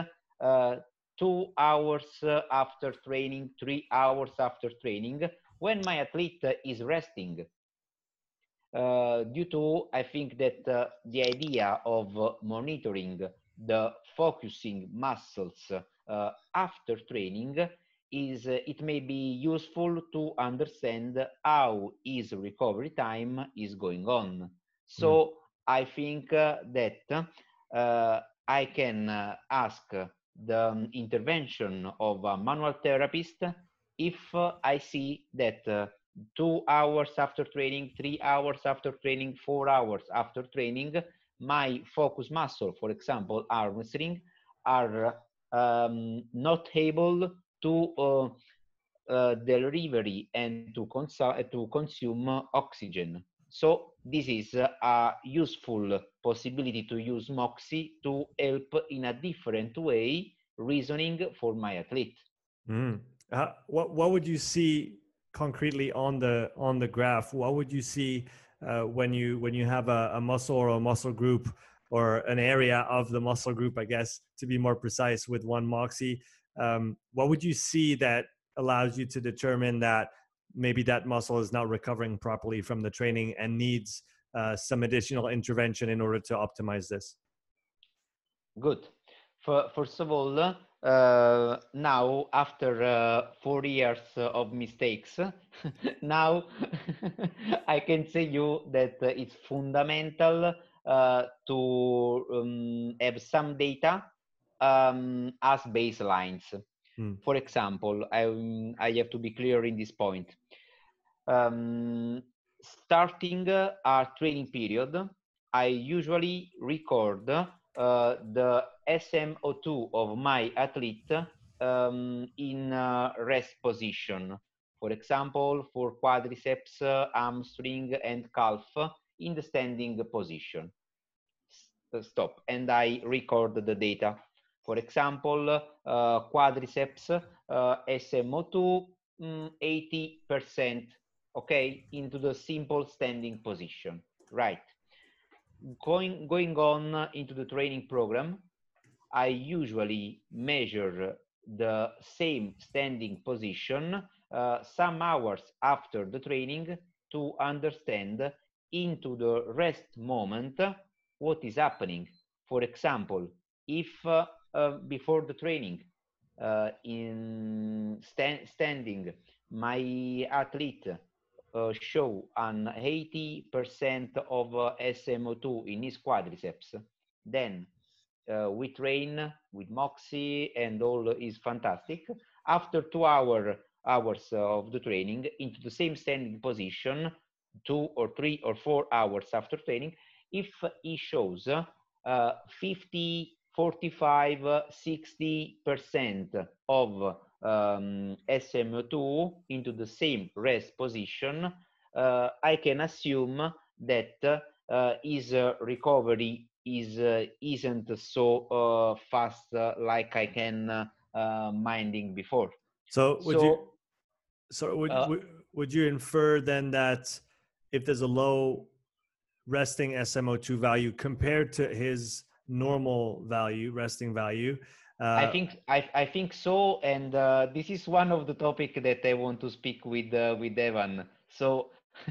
S1: two hours after training three hours after training when my athlete is resting. Uh, due to I think that uh, the idea of uh, monitoring the focusing muscles Uh, after training is uh, it may be useful to understand how his recovery time is going on. So mm. I think uh, that I can ask the um, intervention of a manual therapist if I see that two hours after training, three hours after training, four hours after training, my focus muscle, for example, hamstring, are um, not able to uh, uh, delivery and to, to consume oxygen. So this is a useful possibility to use Moxy to help in a different way reasoning for my athlete.
S2: Mm. Uh, what what would you see concretely on the on the graph? What would you see uh, when you when you have a, a muscle or a muscle group or an area of the muscle group? I guess to be more precise with one Moxy, um, what would you see that allows you to determine that maybe that muscle is not recovering properly from the training and needs uh, some additional intervention in order to optimize this?
S1: Good. For, first of all, uh, now after uh, four years of mistakes, now I can say you that it's fundamental to um, have some data um, as baselines. Mm. For example, I, I have to be clear in this point. Um, starting our training period, I usually record uh, the SMO2 of my athlete um, in uh, rest position. For example, for quadriceps, uh, hamstring, and calf in the standing position. Stop. And I record the data. For example, uh, quadriceps, uh, SMO2, mm, 80%, okay, into the simple standing position, right? Going, going on into the training program, I usually measure the same standing position uh, some hours after the training to understand into the rest moment what is happening. For example, if uh, uh, before the training uh, in stand, standing my athlete uh, show an 80% of uh, SMO2 in his quadriceps, then uh, we train with Moxy and all is fantastic. After two hour, hours of the training into the same standing position, two or three or four hours after training, if he shows uh, 50, 45, 60% of um, SMO2 into the same rest position, uh, I can assume that uh, his recovery is uh, isn't so uh, fast uh, like I can minding before.
S2: So would so, you? So would, would would you infer then that if there's a low resting SMO2 value compared to his normal value, resting value.
S1: Uh, I think I, I think so, and uh, this is one of the topic that I want to speak with uh, with Evan. So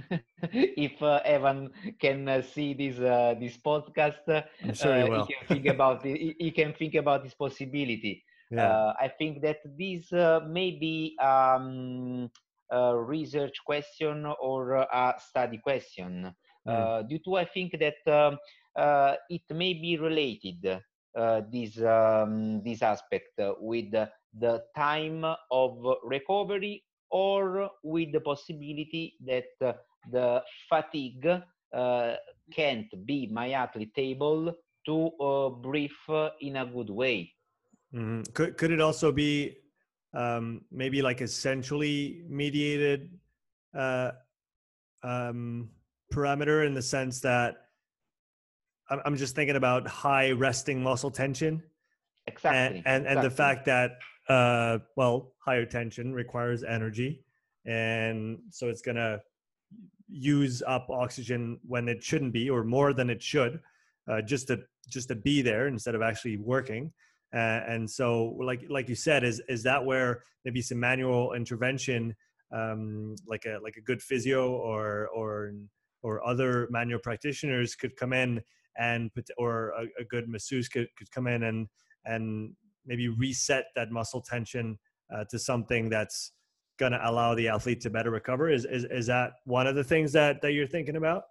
S1: if uh, Evan can uh, see this uh, this podcast,
S2: I'm sure he will.
S1: He can think about he, he, can think about this possibility. Yeah. I think that this may be um, a research question or a study question. Mm. due to I think that um, it may be related uh, this um, this aspect with the time of recovery or with the possibility that uh, the fatigue uh, can't be my athlete able to uh, breathe in a good way.
S2: Mm-hmm. Could could it also be um, maybe like a centrally mediated uh, um, parameter in the sense that I'm just thinking about high resting muscle tension.
S1: Exactly.
S2: And, and,
S1: exactly.
S2: and the fact that, uh, well, higher tension requires energy. And so it's going to use up oxygen when it shouldn't be or more than it should uh, just to just to be there instead of actually working uh, and so like like you said is is that where maybe some manual intervention um, like a like a good physio or or or other manual practitioners could come in and or a, a good masseuse could, could come in and and maybe reset that muscle tension uh, to something that's going to allow the athlete to better recover. Is, is is that one of the things that that you're thinking about?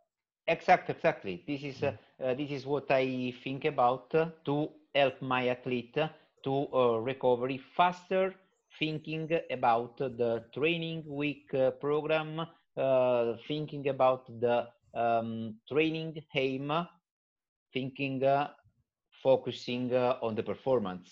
S1: Exactly exactly. This is uh, uh, this is what i think about uh, to help my athlete to uh, recovery faster thinking about the training week uh, program thinking about the um, training aim thinking, uh, focusing uh, on the performance.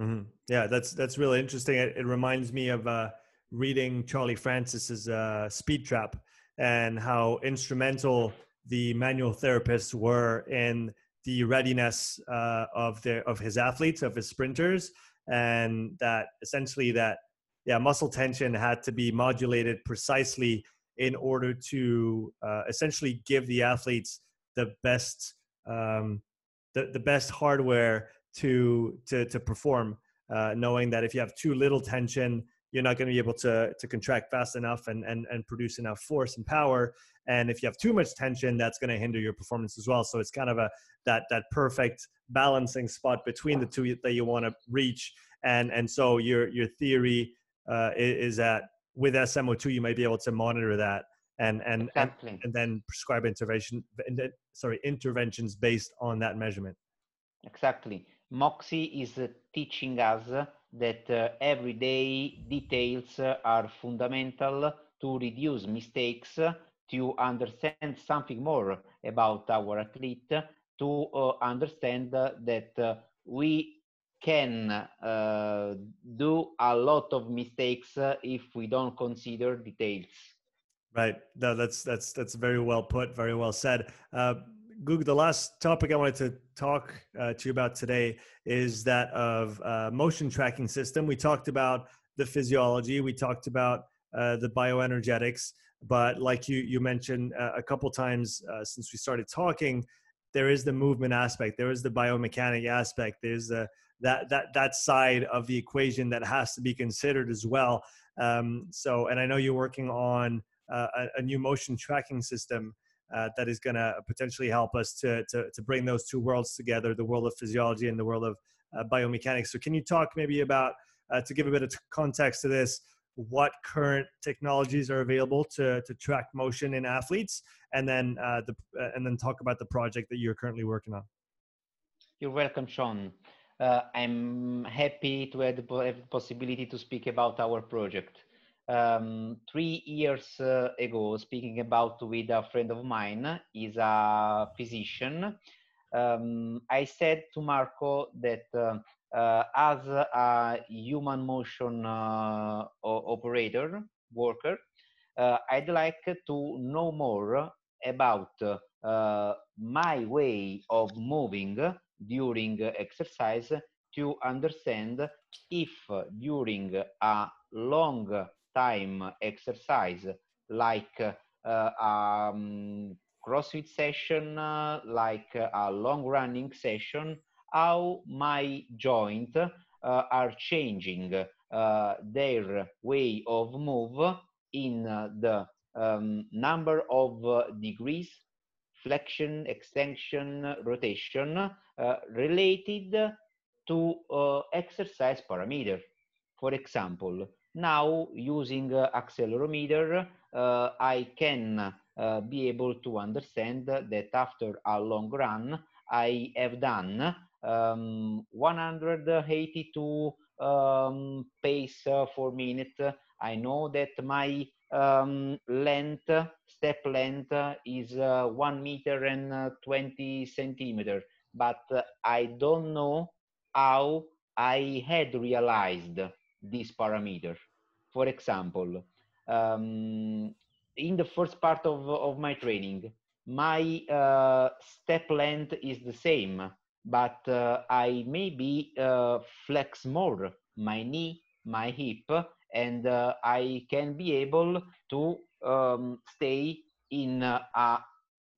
S2: Mm-hmm. Yeah, that's that's really interesting. It, it reminds me of uh, reading Charlie Francis's uh, Speed Trap and how instrumental the manual therapists were in the readiness uh, of their of his athletes, of his sprinters, and that essentially that yeah muscle tension had to be modulated precisely in order to uh, essentially give the athletes the best um, the, the best hardware to to to perform uh, knowing that if you have too little tension you're not going to be able to to contract fast enough and and, and produce enough force and power. And if you have too much tension that's going to hinder your performance as well. So it's kind of a that that perfect balancing spot between the two that you want to reach. And and so your your theory uh, is, is that with SMO2 you might be able to monitor that and and exactly. and, and, then prescribe intervention sorry interventions based on that measurement
S1: exactly Moxy is uh, teaching us that uh, everyday details uh, are fundamental to reduce mistakes to understand something more about our athlete to uh, understand that uh, we can uh, do a lot of mistakes if we don't consider details
S2: Right. No, that's that's that's very well put. Very well said. Uh, Google. The last topic I wanted to talk uh, to you about today is that of uh, motion tracking system. We talked about the physiology. We talked about uh, the bioenergetics. But like you you mentioned uh, a couple times uh, since we started talking, there is the movement aspect. There is the biomechanic aspect. There's the that that that side of the equation that has to be considered as well. Um, so, and I know you're working on uh, a, a, new motion tracking system uh, that is going to potentially help us to, to, to bring those two worlds together the world of physiology and the world of uh, biomechanics. So can you talk maybe about uh, to give a bit of context to this what current technologies are available to, to track motion in athletes and then uh, the uh, and then talk about the project that you're currently working on?
S1: You're welcome sean uh, i'm happy to have the possibility to speak about our project um, three years uh, ago, speaking about with a friend of mine, is a physician. Um, I said to Marco that uh, uh, as a human motion uh, operator worker, uh, I'd like to know more about my way of moving during exercise to understand if during a long time exercise like uh, um, CrossFit session, uh, like a long running session, how my joint uh, are changing uh, their way of move in the um, number of degrees, flexion, extension, rotation uh, related to exercise parameter. For example, now using accelerometer, I can uh, be able to understand that after a long run, I have done um, 182 um, pace uh, per minute. I know that my um, length, step length is uh, one meter and uh, 20 centimeter, but I don't know how I had realized this parameter. For example, um, in the first part of, of my training, my uh, step length is the same, but uh, I maybe uh, flex more my knee, my hip, and uh, I can be able to um, stay in a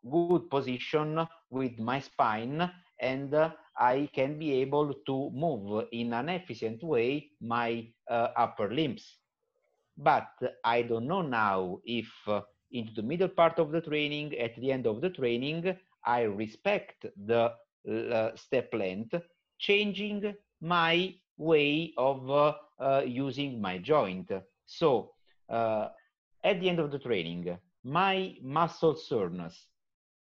S1: good position with my spine and uh, I can be able to move in an efficient way my uh, upper limbs. But I don't know now if uh, into the middle part of the training, at the end of the training, I respect the uh, step length, changing my way of uh, using my joint. So uh, at the end of the training, my muscle soreness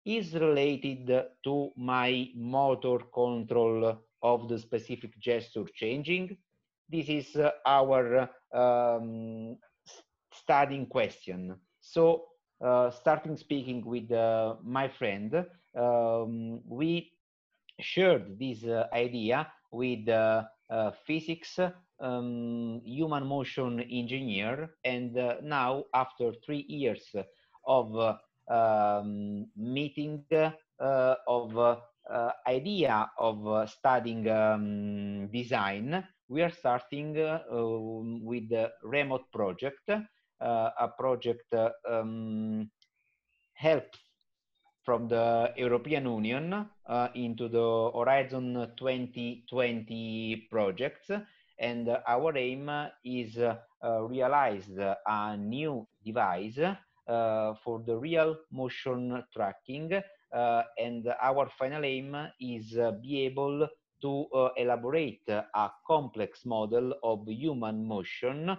S1: is related to my motor control of the specific gesture changing. This is uh, our um, studying question. So uh, starting speaking with uh, my friend, um, we shared this uh, idea with uh, uh, physics um, human motion engineer and now after three years of um, meeting of idea of studying um, design we are starting with the remote project uh, a project um, help from the European Union uh, into the Horizon 2020 projects. And our aim is uh, realize a new device uh, for the real motion tracking. Uh, and our final aim is be able to elaborate a complex model of human motion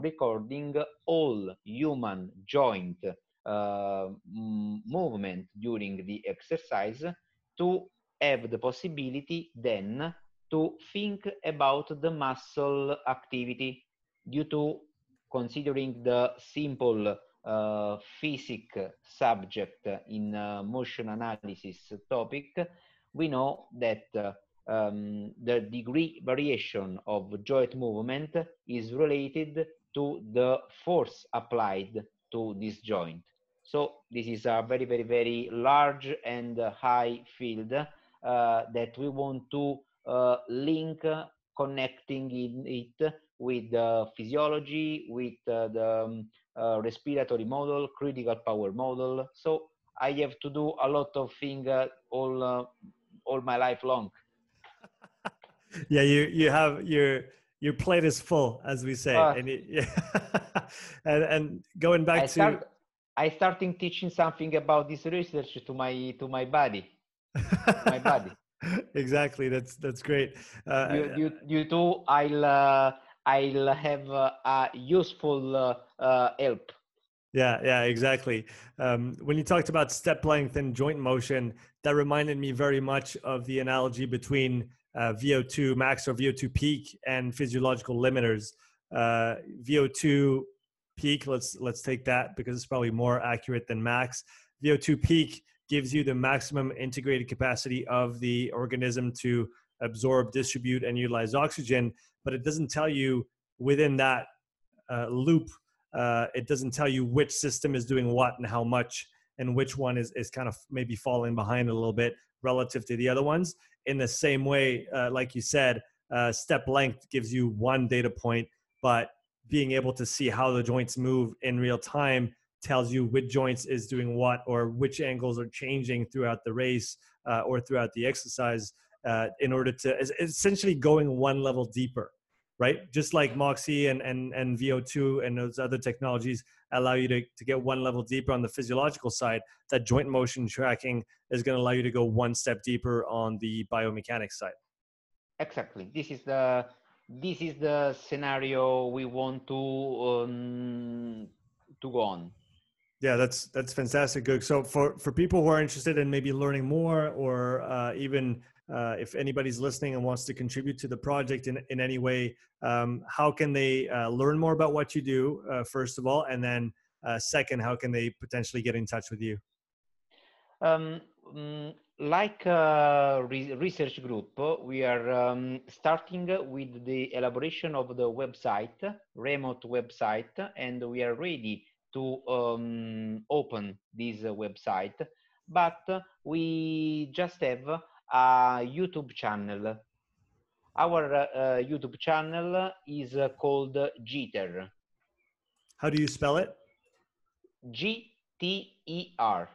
S1: recording all human joint uh, movement during the exercise to have the possibility then to think about the muscle activity due to considering the simple uh, physic subject in uh, motion analysis topic, we know that uh, um, the degree variation of joint movement is related to the force applied to this joint. So this is a very, very, very large and high field uh, that we want to link connecting in it with the physiology, with uh, the um, uh, respiratory model, critical power model. So I have to do a lot of things uh, all, uh, all my life long
S2: yeah, you you have your your plate is full, as we say, uh, and it, yeah. and and going back
S1: I
S2: to
S1: start, I starting teaching something about this research to my to my body, my body.
S2: exactly, that's that's great.
S1: Uh, you, you you too. I'll uh, I'll have uh, a useful uh, uh, help.
S2: Yeah, yeah, exactly. Um, when you talked about step length and joint motion, that reminded me very much of the analogy between uh, VO2 max or VO2 peak and physiological limiters. Uh, VO2 peak, let's let's take that because it's probably more accurate than max. VO2 peak gives you the maximum integrated capacity of the organism to absorb, distribute, and utilize oxygen, but it doesn't tell you within that uh, loop. Uh, it doesn't tell you which system is doing what and how much, and which one is is kind of maybe falling behind a little bit relative to the other ones in the same way, uh, like you said, uh, step length gives you one data point, but being able to see how the joints move in real time tells you which joints is doing what or which angles are changing throughout the race uh, or throughout the exercise uh, in order to essentially going one level deeper right? Just like moxy and, and, and vo2 and those other technologies allow you to, to get one level deeper on the physiological side that joint motion tracking is going to allow you to go one step deeper on the biomechanics side.
S1: Exactly. This is the this is the scenario we want to um, to go on
S2: yeah that's that's fantastic good so for for people who are interested in maybe learning more or uh, even uh, if anybody's listening and wants to contribute to the project in, in any way um, how can they uh, learn more about what you do uh, first of all? And then uh, second how can they potentially get in touch with you?
S1: Um, mm, like re research group, we are um, starting with the elaboration of the website, remote website, and we are ready to um, open this website. But we just have a YouTube channel. Our uh, YouTube channel is called Jeter.
S2: How do you spell it?
S1: G T E R.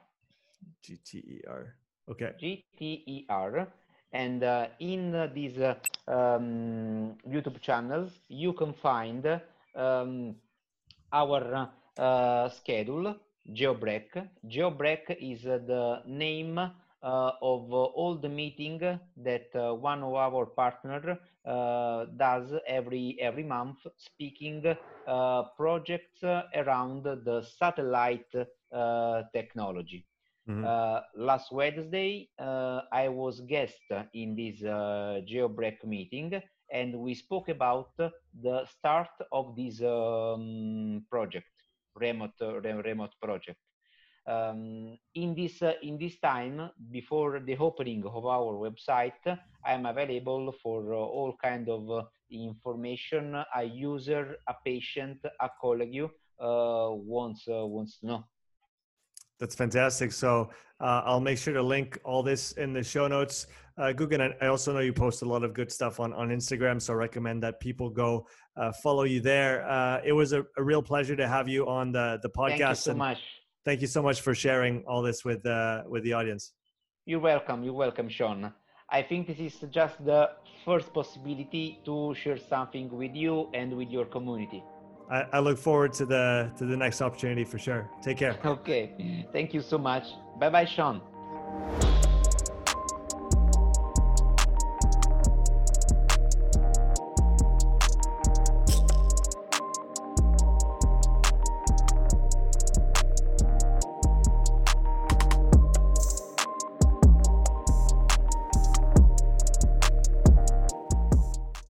S2: G T E R. Okay.
S1: GTER. And uh, in uh, this uh, um, YouTube channel, you can find um, our uh, schedule, GeoBreak. GeoBreak is uh, the name uh, of all the meeting that one of our partner does every every month, speaking projects around the satellite technology. Mm-hmm. Uh, last Wednesday, uh, I was guest in this uh, GeoBreak meeting, and we spoke about the start of this um, project, remote remote project. Um, in this uh, in this time before the opening of our website i am available for uh, all kind of uh, information a user a patient a colleague wants wants to know
S2: that's fantastic. So uh, I'll make sure to link all this in the show notes. Uh, Guggen, I also know you post a lot of good stuff on, on Instagram, so I recommend that people go uh, follow you there. Uh, it was a, a, real pleasure to have you on the, the podcast. Thank you
S1: so much.
S2: Thank you so much for sharing all this with, uh, with the audience.
S1: You're welcome. You're welcome, Sean. I think this is just the first possibility to share something with you and with your community.
S2: I, I look forward to the to the next opportunity for sure. Take care.
S1: Okay. Thank you so much. Bye bye, Sean.